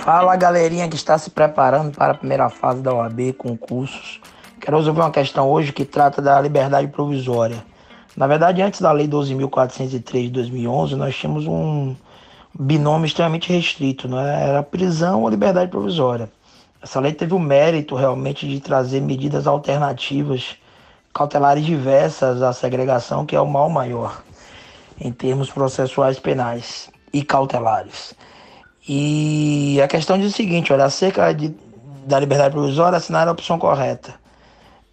Fala galerinha que está se preparando para a primeira fase da OAB, concursos. Quero resolver uma questão hoje que trata da liberdade provisória. Na verdade, antes da Lei 12.403 de 2011, nós tínhamos um binômio extremamente restrito, né? era prisão ou liberdade provisória. Essa lei teve o mérito realmente de trazer medidas alternativas, cautelares diversas à segregação, que é o mal maior em termos processuais penais e cautelares. E a questão diz o seguinte, olha, acerca de, da liberdade provisória, assinar a opção correta.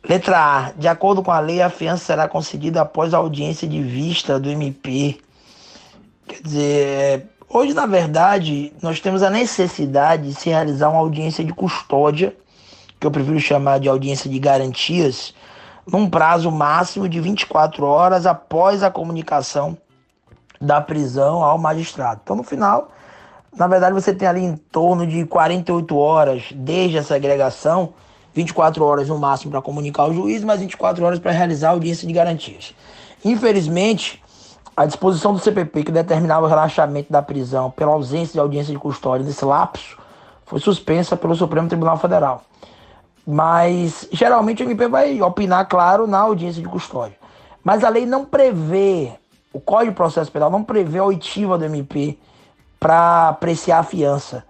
Letra A. De acordo com a lei, a fiança será concedida após a audiência de vista do MP. Quer dizer, hoje, na verdade, nós temos a necessidade de se realizar uma audiência de custódia, que eu prefiro chamar de audiência de garantias, num prazo máximo de 24 horas após a comunicação da prisão ao magistrado. Então, no final, na verdade, você tem ali em torno de 48 horas desde a segregação, 24 horas no máximo para comunicar ao juiz, mais 24 horas para realizar a audiência de garantias. Infelizmente, a disposição do CPP que determinava o relaxamento da prisão pela ausência de audiência de custódia nesse lapso foi suspensa pelo Supremo Tribunal Federal. Mas geralmente o MP vai opinar, claro, na audiência de custódia. Mas a lei não prevê, o Código de Processo Penal não prevê a oitiva do MP para apreciar a fiança.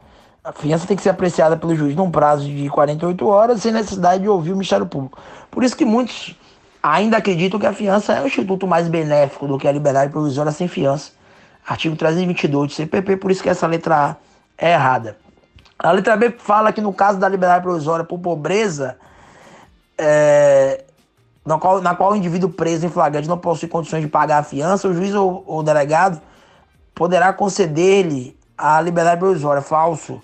A fiança tem que ser apreciada pelo juiz num prazo de 48 horas, sem necessidade de ouvir o Ministério Público. Por isso que muitos ainda acreditam que a fiança é um instituto mais benéfico do que a liberdade provisória sem fiança. Artigo 322 do CPP, por isso que essa letra A é errada. A letra B fala que no caso da liberdade provisória por pobreza, é, na, qual, na qual o indivíduo preso em flagrante não possui condições de pagar a fiança, o juiz ou o delegado poderá conceder-lhe a liberdade provisória. Falso.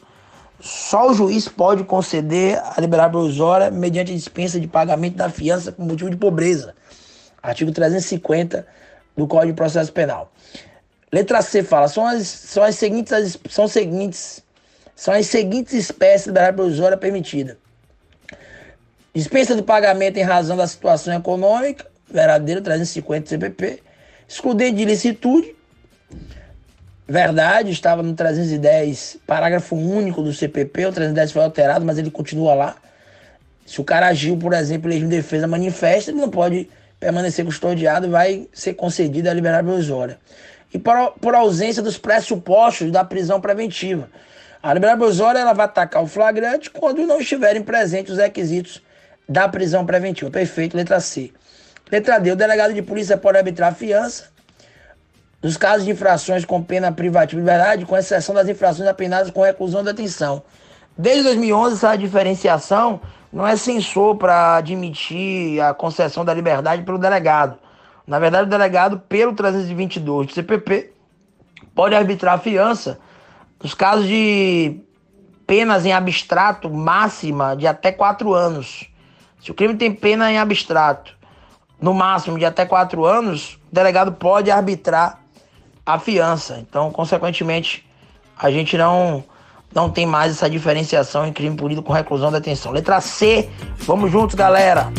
Só o juiz pode conceder a liberdade provisória mediante dispensa de pagamento da fiança por motivo de pobreza. Artigo 350 do Código de Processo Penal. Letra C fala: são as, são as seguintes são seguintes são as seguintes espécies de liberdade provisória permitida. Dispensa de pagamento em razão da situação econômica, verdadeiro 350 CPP, excludente de ilicitude, Verdade, estava no 310, parágrafo único do CPP, o 310 foi alterado, mas ele continua lá. Se o cara agiu, por exemplo, de defesa manifesta, ele não pode permanecer custodiado e vai ser concedida a liberdade provisória. E por, por ausência dos pressupostos da prisão preventiva. A liberdade provisória ela vai atacar o flagrante quando não estiverem presentes os requisitos da prisão preventiva. Perfeito, letra C. Letra D, o delegado de polícia pode arbitrar a fiança nos casos de infrações com pena privativa de liberdade, com exceção das infrações apenadas com reclusão de detenção. Desde 2011, essa diferenciação não é censor para admitir a concessão da liberdade pelo delegado. Na verdade, o delegado, pelo 322 do CPP, pode arbitrar a fiança nos casos de penas em abstrato máxima de até quatro anos. Se o crime tem pena em abstrato, no máximo de até quatro anos, o delegado pode arbitrar a fiança. Então, consequentemente, a gente não não tem mais essa diferenciação em crime punido com reclusão e detenção. Letra C, vamos juntos, galera.